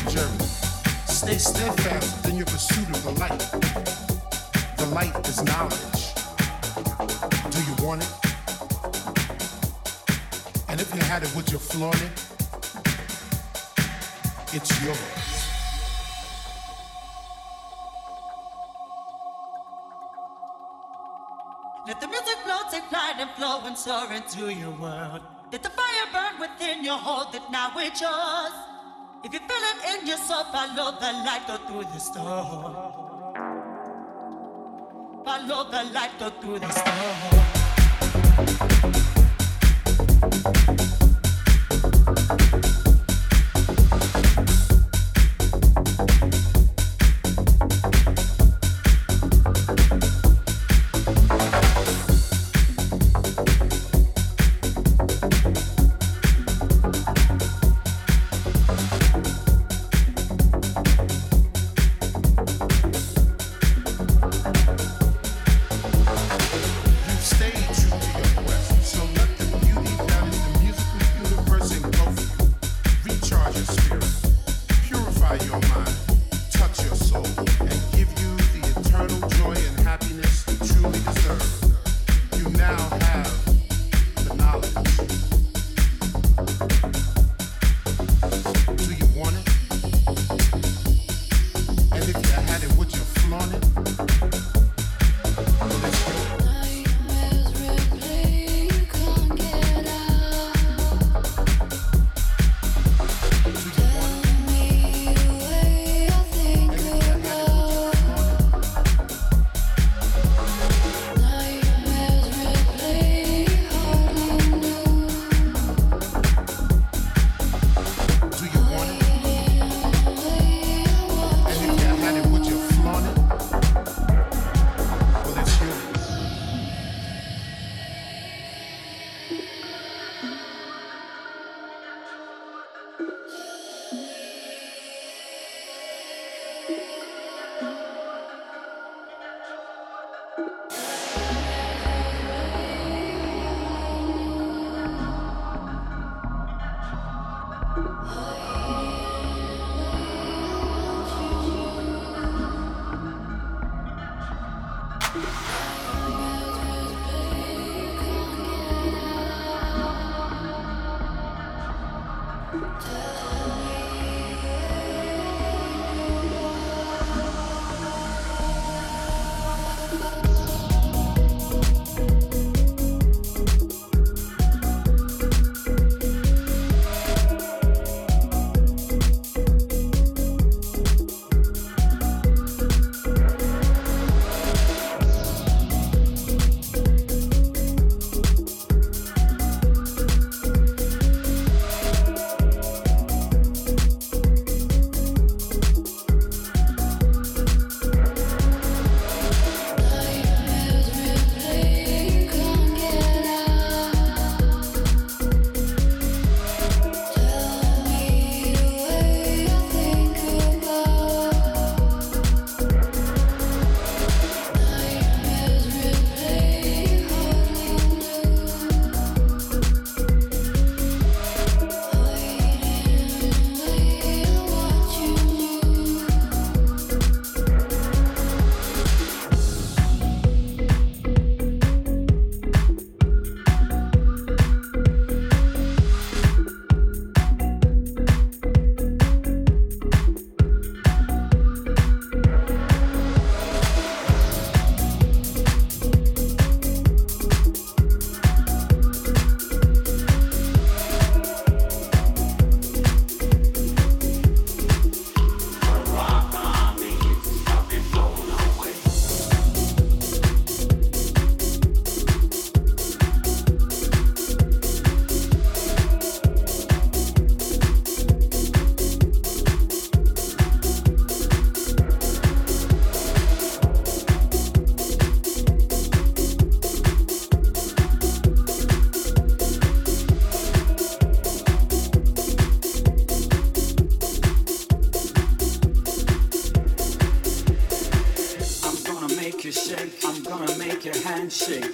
Stay steadfast in your pursuit of the light. The light is knowledge. Do you want it? And if you had it, with your flaunt? It's yours. Let the music flow, take light and flow and soar into your world. Let the fire burn within your heart. that now it's yours. If you feel it in your soul, follow the light, go through the storm. Follow the light, go through the storm. dancing.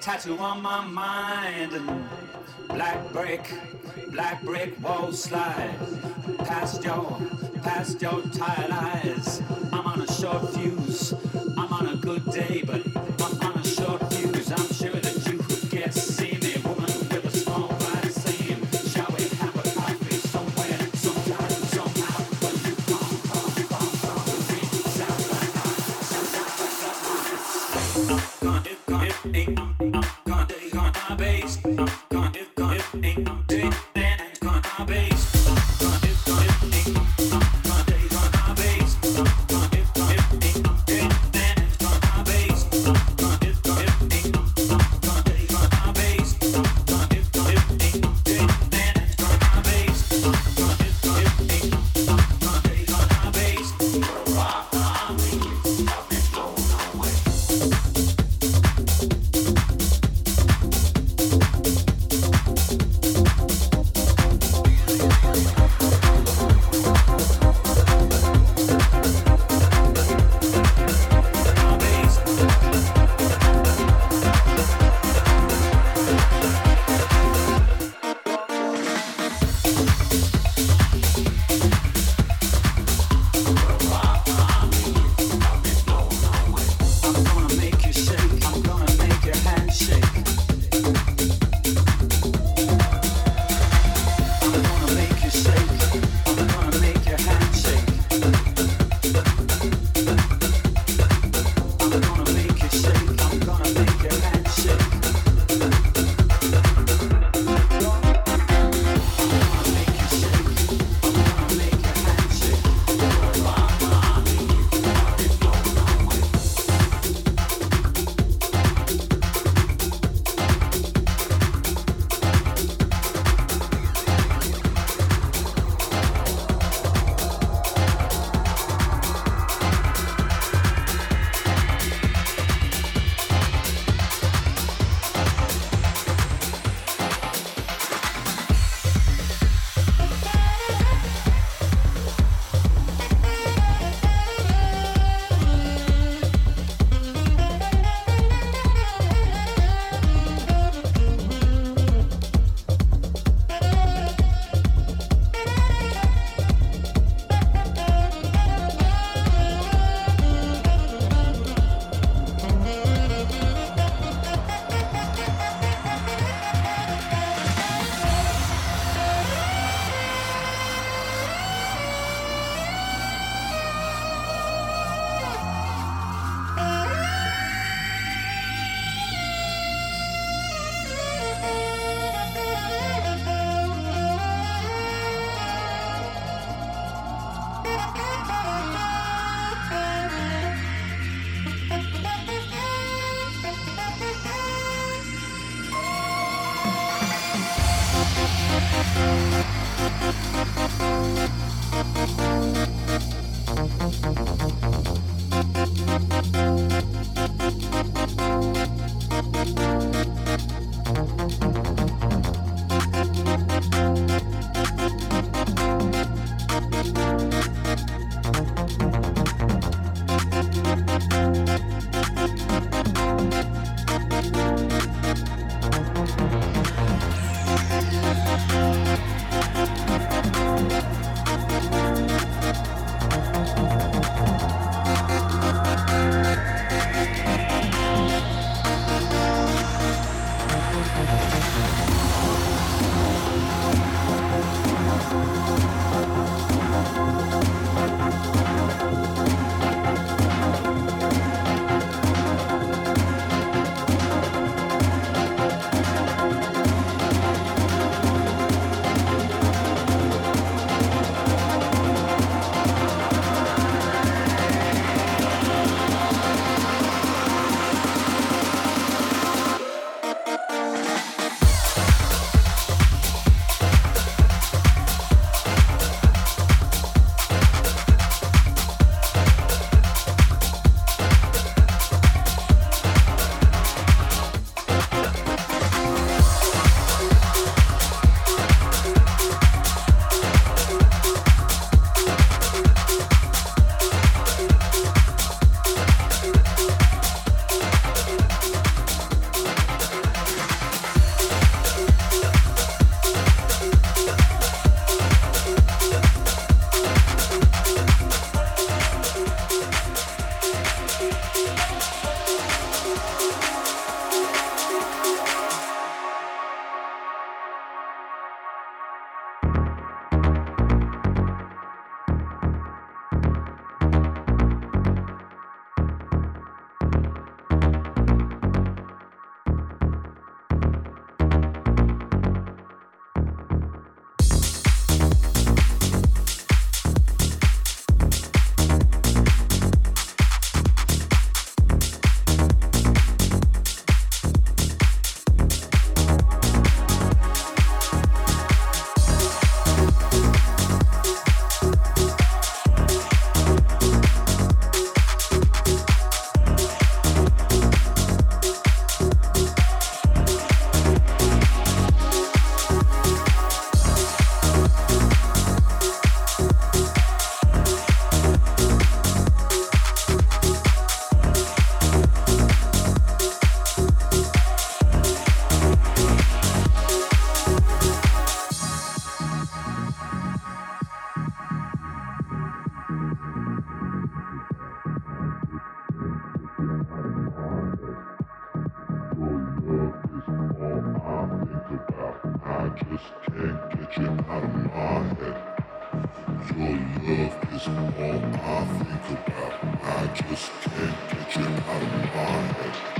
Tattoo on my mind black brick, black brick wall slide past your, past your tired eyes. I'm on a short fuse. your love is all I think about. I just can't get you out of my head.